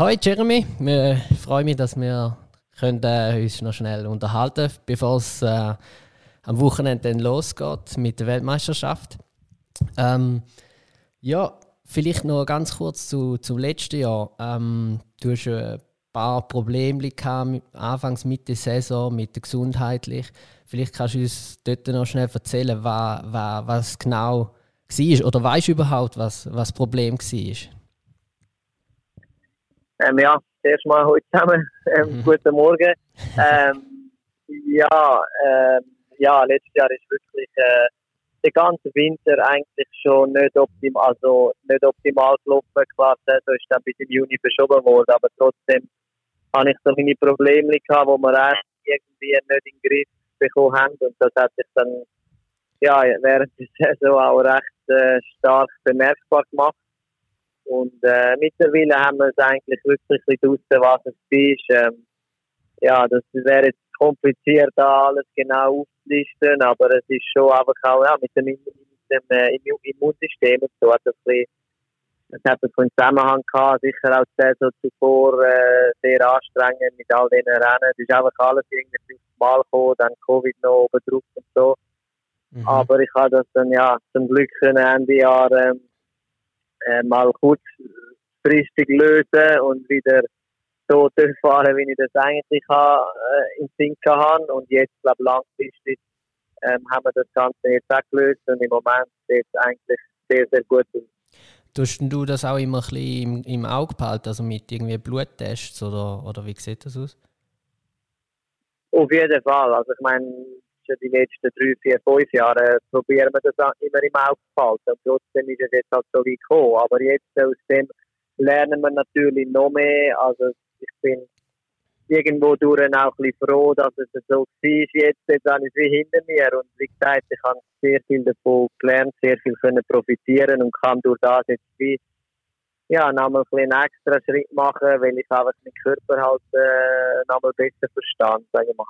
Hi Jeremy, wir freuen mich, dass wir äh, uns noch schnell unterhalten können, bevor es äh, am Wochenende dann losgeht mit der Weltmeisterschaft. Ähm, ja, vielleicht noch ganz kurz zu, zum letzten Jahr. Ähm, du hast ein paar Probleme gehabt, anfangs mit der Saison, mit der gesundheitlich. Vielleicht kannst du uns dort noch schnell erzählen, was, was, was genau war oder weißt du überhaupt, was, was das Problem war? Ähm, ja, zuerst mal heute zusammen. Ähm, mhm. Guten Morgen. Ähm, ja, ähm, ja, letztes Jahr ist wirklich äh, der ganze Winter eigentlich schon nicht optimal, also nicht optimal gelaufen. Klar, so ist dann bis im Juni verschoben worden, aber trotzdem habe ich so meine Probleme gehabt, wo wir irgendwie nicht in den Griff bekommen haben und das hat sich dann ja, während der Saison auch recht äh, stark bemerkbar gemacht. Und äh, mittlerweile haben wir es eigentlich wirklich draussen, was es ist. Ähm, ja, das wäre jetzt kompliziert, da alles genau aufzulisten, aber es ist schon einfach auch ja, mit dem, mit dem äh, Immunsystem und so hat das ein es hat einen Zusammenhang gehabt, sicher auch die Saison zuvor äh, sehr anstrengend mit all diesen Rennen. Es ist einfach alles irgendwie Mal gekommen, dann Covid noch oben drauf und so. Mhm. Aber ich habe das dann ja zum Glück Ende Jahr ähm, äh, mal kurzfristig lösen und wieder so durchfahren, wie ich das eigentlich äh, im Sinn habe. Und jetzt, glaube ich, langfristig ähm, haben wir das Ganze jetzt auch gelöst und im Moment sieht es eigentlich sehr, sehr gut aus. Tust du das auch immer ein bisschen im, im Auge behalten, also mit irgendwie Bluttests oder, oder wie sieht das aus? Auf jeden Fall. Also ich meine, schon die letzten drei, vier, fünf Jahre probieren wir das immer im Auge zu halten. Und trotzdem ist es jetzt halt so wie gekommen. Aber jetzt aus dem lernen wir natürlich noch mehr. Also ich bin irgendwo durch auch ein bisschen froh, dass es so war. Jetzt, jetzt habe ich es wie hinter mir. Und wie gesagt, ich habe sehr viel davon gelernt, sehr viel können profitieren und kann durch das jetzt wie ja, nochmal ein einen extra Schritt machen, weil ich einfach meinen Körper halt äh, nochmal besser verstand, sage ich mal.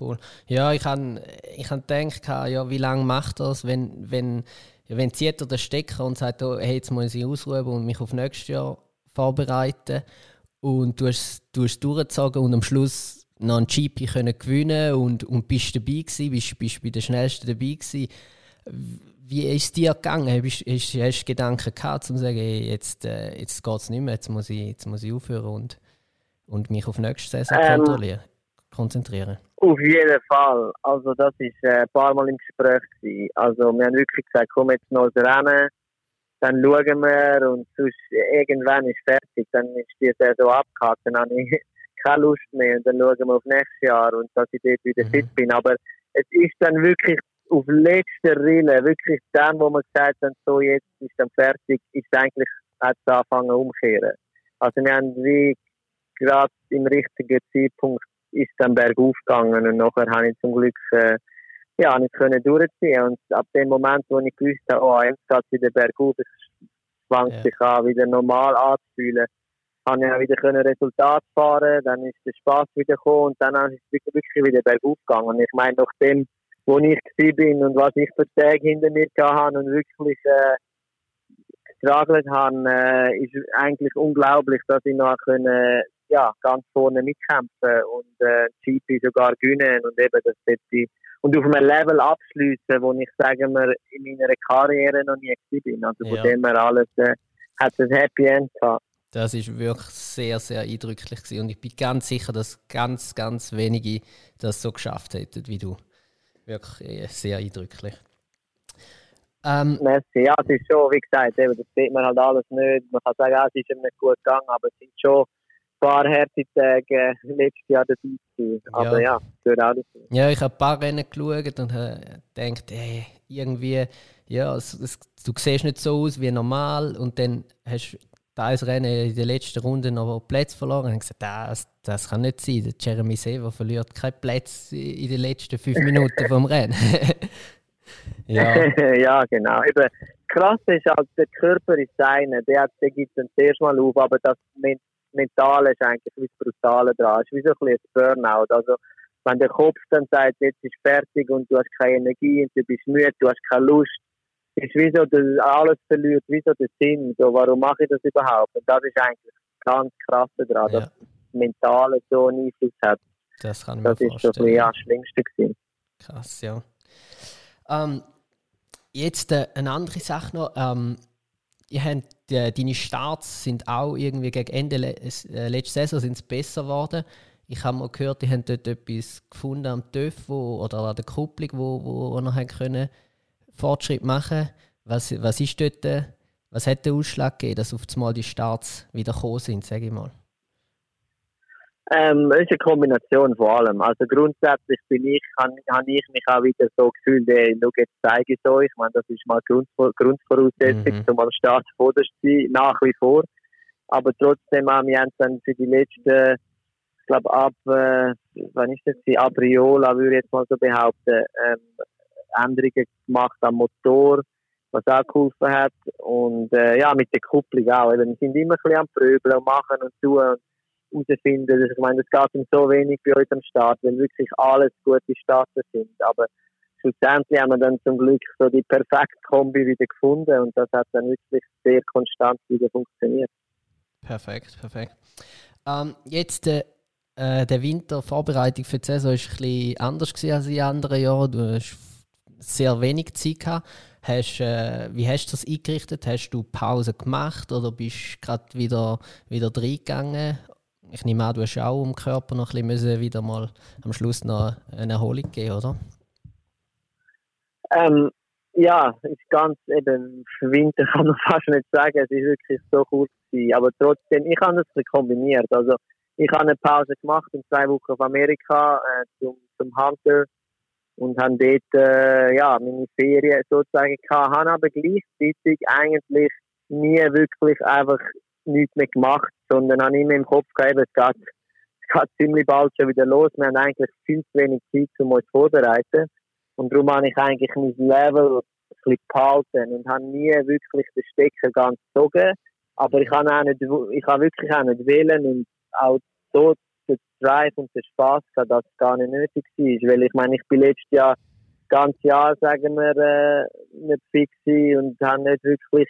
Cool. Ja, ich habe ich hab gedacht, ja, wie lange macht das, wenn, wenn, wenn zieht er den Stecker und sagt, oh, hey, jetzt muss ich ausruhen und mich auf nächstes Jahr vorbereiten und du hast, du hast durchgezogen und am Schluss noch ein GP können gewinnen und, und bist dabei gewesen, bist, bist bei den Schnellsten dabei gewesen. Wie ist es dir gegangen? Hast, hast, hast du Gedanken gehabt, um zu sagen, hey, jetzt, äh, jetzt geht es nicht mehr, jetzt muss ich, jetzt muss ich aufhören und, und mich auf nächste Saison ähm, konzentrieren? Auf jeden Fall. Also das war äh, ein paar Mal im Gespräch. Gewesen. Also wir haben wirklich gesagt, komm jetzt noch Rennen, dann schauen wir und sonst irgendwann ist fertig, dann ist die Saison abgehakt, dann habe ich keine Lust mehr und dann schauen wir auf nächstes Jahr und dass ich dort wieder mhm. fit bin. Aber es ist dann wirklich auf letzter Rille, wirklich dann, wo man gesagt hat, so jetzt ist dann fertig, ist eigentlich hat es angefangen umkehren. Also wir haben wie gerade im richtigen Zeitpunkt ist dann bergauf gegangen und nachher habe ich zum Glück äh, ja, nicht können durchziehen und ab dem Moment, wo ich gewusst habe, oh, jetzt geht es wieder bergauf, ich zwang yeah. sich an, wieder normal anzufühlen, habe ich auch wieder können Resultat fahren, dann ist der Spaß wieder gekommen und dann ist es wirklich wieder bergauf gegangen. Ich meine, nach dem, wo ich bin und was ich für Tage hinter mir hatte und wirklich äh, gestragelt habe, äh, ist eigentlich unglaublich, dass ich noch können, ja, ganz vorne mitkämpfen und äh, GP sogar gewinnen und eben das ich und auf einem Level abschließen, wo ich sagen wir in meiner Karriere noch nie bin. Also ja. von dem her alles äh, hat ein Happy End gehabt. Das ist wirklich sehr, sehr eindrücklich gewesen. und ich bin ganz sicher, dass ganz, ganz wenige das so geschafft hätten wie du. Wirklich äh, sehr eindrücklich. Ähm, Merci. Ja, es ist schon, wie gesagt, eben, das sieht man halt alles nicht. Man kann sagen, es ist ihm nicht gut gegangen, aber es sind schon paar harte Tage letztes Jahr dabei gewesen. Aber ja, ja auch dazu. Ja, ich habe ein paar Rennen geschaut und gedacht, hey, irgendwie, ja, es, es, du siehst nicht so aus wie normal und dann hast du das Rennen in der letzten Runde noch Plätze verloren und gesagt, das, das kann nicht sein. Der Jeremy Sever verliert keinen Platz in den letzten fünf Minuten vom Rennen. ja. ja, genau. Eben, krass ist halt, der Körper ist seine, der, der gibt es dann zuerst mal auf, aber das mental ist eigentlich wie das Brutale dran. Es ist wie so ein bisschen ein Burnout. Also, wenn der Kopf dann sagt, jetzt ist fertig und du hast keine Energie und du bist müde, du hast keine Lust, ist wie so, dass alles verliert, wie so der Sinn. So, warum mache ich das überhaupt? Und das ist eigentlich ganz Krasse daran, ja. dass das Mentale so einen Einfluss hat. Das kann ich das ist so ja, das Schlimmste gewesen. Krass, ja. Ähm, jetzt äh, eine andere Sache noch. Ähm, ihr habt, äh, deine Starts sind auch irgendwie gegen Ende le äh, letzte Saison sind besser geworden. Ich habe mal gehört, die haben dort etwas gefunden am TÜV wo, oder an der Kupplung, wo, wo noch können Fortschritt machen was, was ist dort, äh, was hat den Ausschlag gegeben, dass auf einmal die Starts wieder gekommen sind, sage ich mal? Ähm, es ist eine Kombination von allem. Also grundsätzlich bin ich, habe hab ich mich auch wieder so gefühlt, ey, schau, jetzt zeige ich es euch. Ich meine, das ist mal Grund, Grundvoraussetzung, mhm. um als Start zu sein, nach wie vor. Aber trotzdem haben wir dann für die letzten, ich glaube ab, äh, wann ist das, Abriola, würde ich jetzt mal so behaupten, ähm, Änderungen gemacht am Motor, was auch geholfen hat. Und äh, ja, mit der Kupplung auch. wir sind immer ein bisschen am Pröbeln und machen und tun und herausfinden. Ich meine, es geht um so wenig bei uns am Start, weil wirklich alles gute Starter sind. Aber schlussendlich haben wir dann zum Glück so die perfekte Kombi wieder gefunden und das hat dann wirklich sehr konstant wieder funktioniert. Perfekt, perfekt. Ähm, jetzt äh, äh der Winter Vorbereitung für die Saison war ein bisschen anders als in anderen Jahren. Du hast sehr wenig Zeit gehabt. Hast, äh, wie hast du das eingerichtet? Hast du Pause gemacht oder bist gerade wieder, wieder reingegangen? Ich nehme an, du hast auch im Körper noch ein bisschen wieder mal am Schluss noch eine Erholung geben, oder? Ähm, ja, ist ganz eben Winter kann man fast nicht sagen, es ist wirklich so kurz gewesen. aber trotzdem, ich habe das kombiniert. Also ich habe eine Pause gemacht in zwei Wochen auf Amerika äh, zum, zum Hunter und habe dort äh, ja, meine Ferien sozusagen gehabt, habe aber gleichzeitig eigentlich nie wirklich einfach nichts mehr gemacht, sondern habe immer im Kopf gehabt, es geht, es geht ziemlich bald schon wieder los. Wir haben eigentlich viel zu wenig Zeit, um uns vorzubereiten. Und darum habe ich eigentlich mein Level ein bisschen behalten und habe nie wirklich den Stecker ganz gezogen. Aber ich habe, nicht, ich habe wirklich auch nicht wählen und auch so der Drive und der Spaß gehabt, dass es gar nicht nötig war. Weil ich meine, ich bin letztes Jahr das ganze Jahr, sagen wir, äh, nicht fix und habe nicht wirklich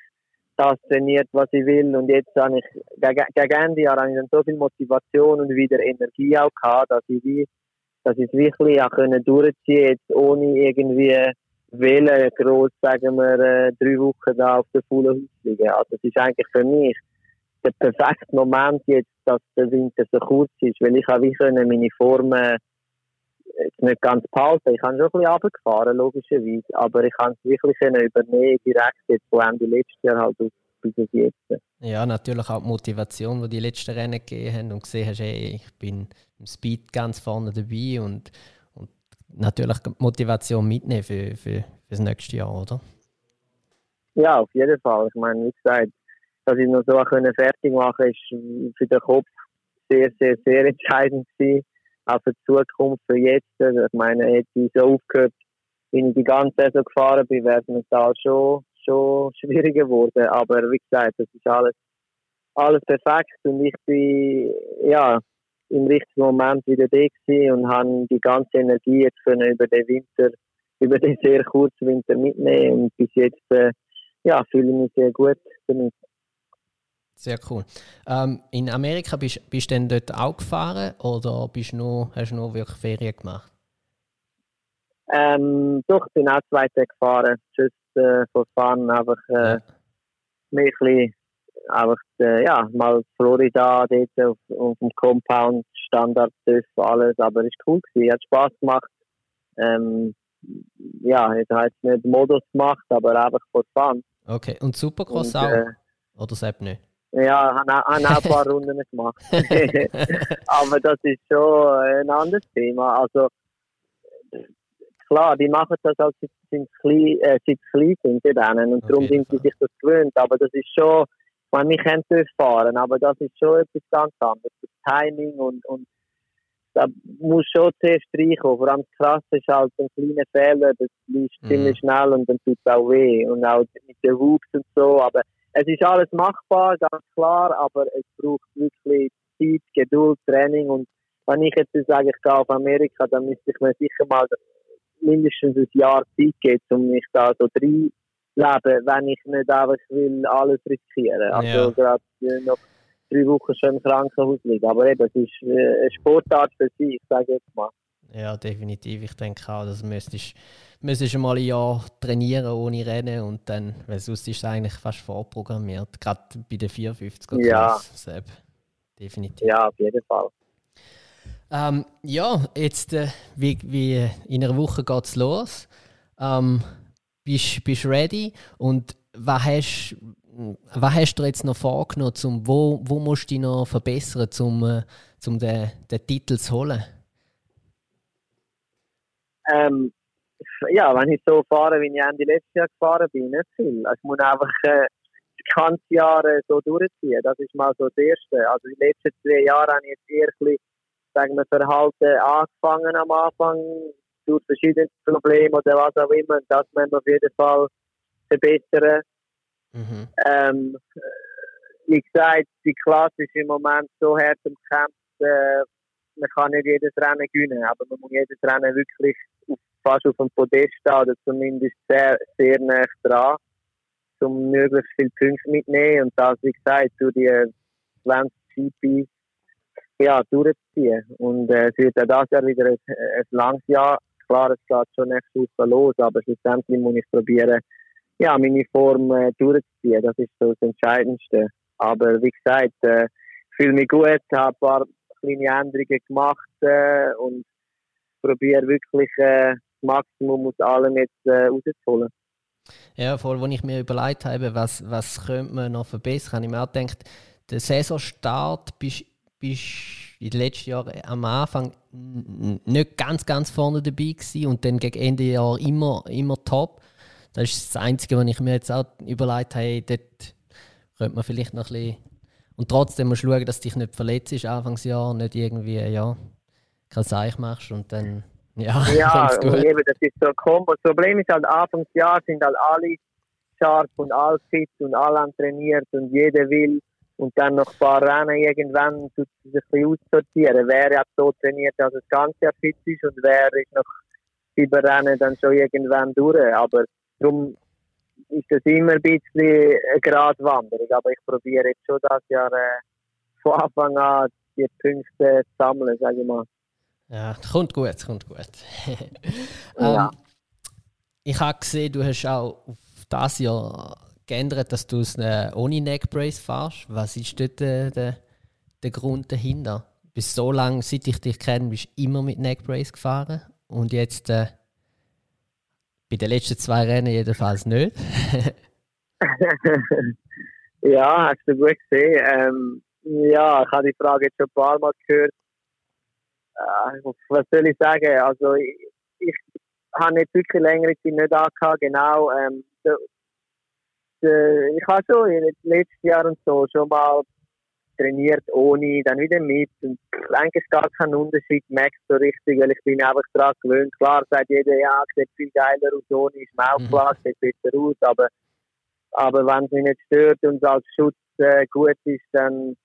das trainiert, was ich will. Und jetzt habe ich, gegen, Ende Jahr habe ich dann so viel Motivation und wieder Energie auch gehabt, dass ich wie, dass ich es wirklich auch können durchziehen jetzt ohne irgendwie wählen, groß, sagen wir, äh, drei Wochen da auf der vollen Haus liegen. Also, das ist eigentlich für mich der perfekte Moment jetzt, dass der Winter so kurz ist, weil ich auch wie meine Formen nicht ganz behalten. Ich habe schon ein bisschen runtergefahren, logischerweise, aber ich kann es wirklich übernehmen, direkt jetzt von Ende letztes Jahr halt auf bis jetzt. Ja, natürlich auch die Motivation, die die letzten Rennen gegeben haben und gesehen hast, hey, ich bin im Speed ganz vorne dabei und, und natürlich die Motivation mitnehmen für, für, für das nächste Jahr, oder? Ja, auf jeden Fall. Ich meine, wie gesagt, dass ich noch so fertig machen konnte, ist für den Kopf sehr, sehr, sehr entscheidend gewesen. Auch für die Zukunft, für jetzt. Also ich meine, hätte ich so aufgehört, wenn ich die ganze Saison gefahren bin, wäre es mental schon, schon schwieriger geworden. Aber wie gesagt, das ist alles, alles perfekt und ich bin, ja, im richtigen Moment wieder da und habe die ganze Energie jetzt können über den Winter, über den sehr kurzen Winter mitnehmen und bis jetzt, äh, ja, fühle ich mich sehr gut damit. Sehr cool. Ähm, in Amerika bist, bist du denn dort auch gefahren oder bist nur, hast du nur wirklich Ferien gemacht? Ähm, doch, ich bin auch zwei Tage gefahren. Just äh, vor Fahren einfach äh, ja. ein bisschen, einfach, äh, ja, mal Florida dort auf, auf dem Compound, Standard, alles, aber es war cool gewesen, hat Spaß gemacht. Ähm, ja, ich habe jetzt nicht Modus gemacht, aber einfach vor Fahren. Okay, und Supercross und, auch? Äh, oder selbst nicht? Ja, habe auch ein paar Runden gemacht. Aber das ist schon ein anderes Thema. Also, klar, die machen das, als sie sind klein, äh, seit klein sind, die denen, und darum sind sie sich das gewöhnt. Aber das ist schon, ich meine, wir können fahren, aber das ist schon etwas ganz anderes. Das Timing und, und da muss schon zuerst reinkommen. Vor allem das Krasse ist halt ein kleiner Fehler, das liest mhm. ziemlich schnell und dann tut es auch weh. Und auch mit den Hoops und so, aber es ist alles machbar, ganz klar, aber es braucht wirklich Zeit, Geduld, Training und wenn ich jetzt sage, ich gehe auf Amerika, dann müsste ich mir sicher mal mindestens ein Jahr Zeit geben, um mich da so reinleben, wenn ich nicht einfach will alles riskieren. Also ja. gerade noch drei Wochen schon im Krankenhaus liegen. Aber eben, es ist äh, eine Sportart für sich, sage ich jetzt mal. Ja, definitiv. Ich denke auch, dass müsstest, müsstest mal ein Jahr trainieren ohne Rennen und dann, weil sonst ist es eigentlich fast vorprogrammiert. Gerade bei den 54 er Ja. Selbst. Definitiv. Ja, auf jeden Fall. Ähm, ja, jetzt äh, wie, wie in einer Woche geht es los. Ähm, bist du ready? Und was hast, was hast du jetzt noch vorgenommen? Zum, wo, wo musst du dich noch verbessern, um äh, zum den, den Titel zu holen? Ähm, ja, wenn ich so fahre, wie ich Ende letztes Jahr gefahren bin, nicht viel. Also ich muss einfach äh, das ganze Jahr äh, so durchziehen. Das ist mal so das Erste. Also die letzten zwei Jahre habe ich jetzt eher ein bisschen, sagen wir, Verhalten angefangen am Anfang durch verschiedene Probleme oder was auch immer. Und das müssen wir auf jeden Fall verbessern. Mhm. Ähm, wie gesagt, die Klasse ist im Moment so hart im Kampf, äh, man kann nicht jedes Rennen gewinnen, aber man muss jedes Rennen wirklich auf, fast auf dem Podest stehen oder zumindest sehr, sehr nah dran, um möglichst viele Punkte mitzunehmen und das, wie gesagt, durch die 20 GP ja, durchzuziehen. Und äh, es wird auch das Jahr wieder ein, ein langes Jahr. Klar, es geht schon nächste Woche los, aber schlussendlich muss ich probieren, ja, meine Form äh, durchzuziehen. Das ist so das Entscheidendste. Aber wie gesagt, äh, fühle mich gut, habe ein paar kleine Änderungen gemacht äh, und probiere wirklich äh, das Maximum aus allem jetzt äh, rauszuholen. Ja, vor allem, als ich mir überlegt habe, was, was könnte man noch verbessern, habe ich mir auch gedacht, der Saisonstart bist, bist in den letzten Jahren am Anfang nicht ganz, ganz vorne dabei gewesen und dann gegen Ende Jahr immer, immer top. Das ist das Einzige, was ich mir jetzt auch überlegt habe, dort könnte man vielleicht noch ein bisschen und trotzdem musst du schauen, dass du dich nicht verletzt ist Anfangsjahr, nicht irgendwie, ja, kein Seich machst und dann, ja, ja gut. Eben, das ist so ein Kombo. Das Problem ist halt, Anfangsjahr sind halt alle scharf und alle fit und alle trainiert und jeder will und dann noch ein paar Rennen irgendwann tut sich ein bisschen aussortieren. Wer hat so trainiert, dass das ganze Jahr fit ist und wer ist noch sieben Rennen dann schon irgendwann durch. Aber darum ist das immer ein bisschen eine Gratwanderung. Aber ich probiere jetzt schon das Jahr äh, von Anfang an die Punkte zu sammeln, sage ich mal. Ja, kommt gut, kommt gut. ähm, ja. Ich habe gesehen, du hast auch auf das Jahr geändert, dass du es äh, ohne Neckbrace fährst. Was ist dort der, der, der Grund dahinter? Bis so lange, seit ich dich kenne, bist du immer mit Neckbrace gefahren und jetzt äh, bei den letzten zwei Rennen jedenfalls nicht. ja, hast du gut gesehen. Ähm, ja, ich habe die Frage jetzt schon ein paar Mal gehört. Äh, was soll ich sagen? Also, ich, ich habe jetzt wirklich längere Zeit nicht angehabt, genau. Ähm, de, de, ich habe schon letzten Jahren und so schon mal trainiert ohne, dann wieder mit. Und eigentlich gar keinen Unterschied merkst so richtig, weil ich bin einfach daran gewöhnt. Klar sagt jeder, ja, sieht viel geiler aus ohne, ist mir auch mhm. klar, sieht besser aus, aber, aber wenn es mich nicht stört und als Schutz äh, gut ist, dann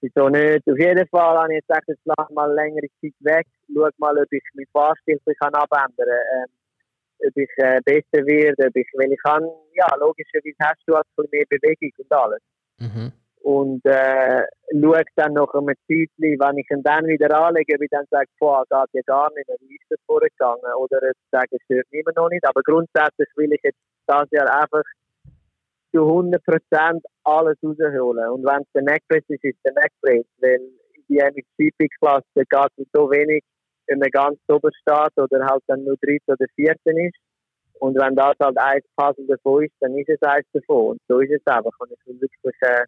wieso nicht. Auf jeden Fall habe ich jetzt gesagt, jetzt lass mal längere Zeit weg, schau mal, ob ich meinen Fahrstil kann abändern kann. Ähm, ob ich äh, besser werde, ob ich, weil ich kann, ja, logischerweise hast du halt mehr Bewegung und alles. Mhm und äh, schaue dann nach einem Zeitchen, wenn ich ihn dann wieder anlege, ich dann sage, boah, geht ja gar nicht mehr, wie ist das vorgegangen? Oder ich sage, es stört immer noch nicht. Aber grundsätzlich will ich jetzt das Jahr einfach zu 100% alles rausholen. Und wenn es der Neckpress ist, ist der Neckpress. Weil in die MXGP-Klasse geht es so wenig, wenn man ganz oben steht oder halt dann nur dritte oder vierte ist. Und wenn das halt eins passend davon ist, dann ist es eins davon. Und so ist es einfach. Und ich will wirklich äh,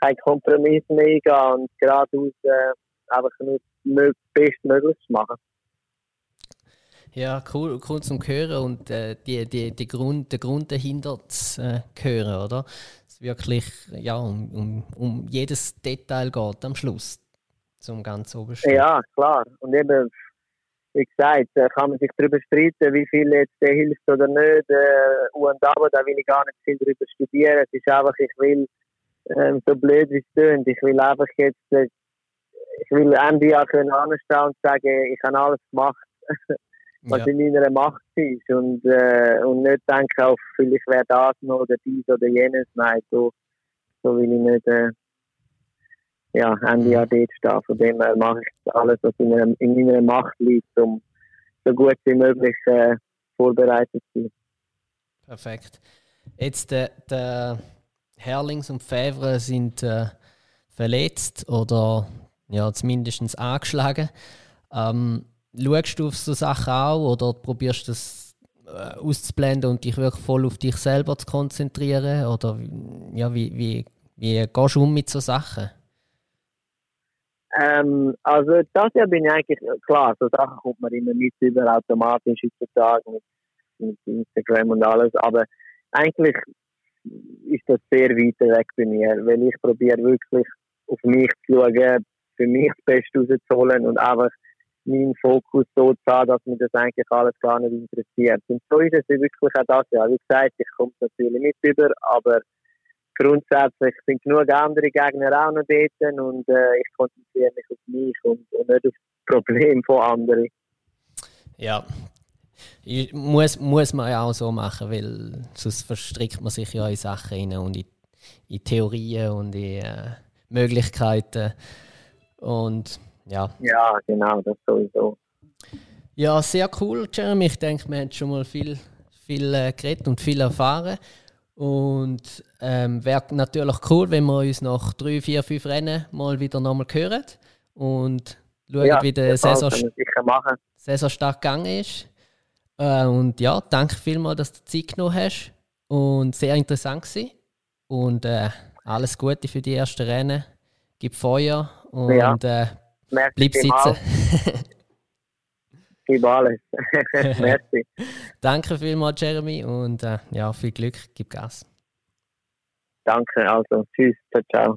keinen Kompromiss mehr eingehen und geradeaus äh, einfach nur bestmöglich zu machen. Ja, cool, cool zum Hören und äh, die, die, die Grund, der Grund dahinter zu äh, hören, oder? Es wirklich ja, um, um, um jedes Detail geht am Schluss, zum ganz obersten. Ja, klar. Und eben, wie gesagt, äh, kann man sich darüber streiten, wie viel jetzt der hilft oder nicht. Äh, und aber da will ich gar nicht viel darüber studieren. Es ist einfach, ich will ähm, so blöd wie es tönt. Ich will einfach jetzt, äh, ich will Ende Jahr können anstehen und sagen, ich habe alles gemacht, was ja. in meiner Macht ist und, äh, und nicht denken auf, vielleicht wäre das noch oder dies oder jenes. Nein, so, so will ich nicht, äh, ja, Ende Jahr dort stehen. Von dem her mache ich alles, was in, meiner, in meiner Macht liegt, um so gut wie möglich äh, vorbereitet zu sein. Perfekt. Jetzt der, der Herlings und Fevre sind äh, verletzt oder ja, zumindest angeschlagen. Ähm, schaust du auf so Sachen auch oder probierst du das äh, auszublenden und dich wirklich voll auf dich selber zu konzentrieren? Oder ja, wie, wie, wie gehst du um mit so Sachen? Ähm, also das Jahr bin ich eigentlich, klar, so Sachen kommt man immer mit über automatisch heutzutage mit, mit Instagram und alles, aber eigentlich ist das sehr weit weg bei mir, weil ich probiere wirklich auf mich zu schauen, für mich das Beste rauszuholen und einfach meinen Fokus so zu haben, dass mich das eigentlich alles gar nicht interessiert. Und so ist es wirklich auch das Jahr. Wie gesagt, ich komme natürlich mit über, aber grundsätzlich sind genug andere Gegner auch noch dort und äh, ich konzentriere mich auf mich und, und nicht auf das Problem von anderen. Ja, muss, muss man ja auch so machen, weil sonst verstrickt man sich ja in Sachen rein und in, in Theorien und in äh, Möglichkeiten. Und ja. Ja, genau, das sowieso. Ja, sehr cool, Jeremy. Ich denke, wir haben schon mal viel, viel äh, geredet und viel erfahren. Und ähm, wäre natürlich cool, wenn wir uns nach drei, vier, fünf Rennen mal wieder nochmal hören und schauen, ja, wie der Saison, Saisonstart gegangen ist. Äh, und ja, danke vielmals, dass du Zeit genommen hast. Und sehr interessant war. Und äh, alles Gute für die ersten Rennen. Gib Feuer und ja. äh, bleib sitzen. Gib alles. Merci. Danke vielmals, Jeremy, und äh, ja, viel Glück, gib Gas. Danke, also tschüss, ciao, ciao.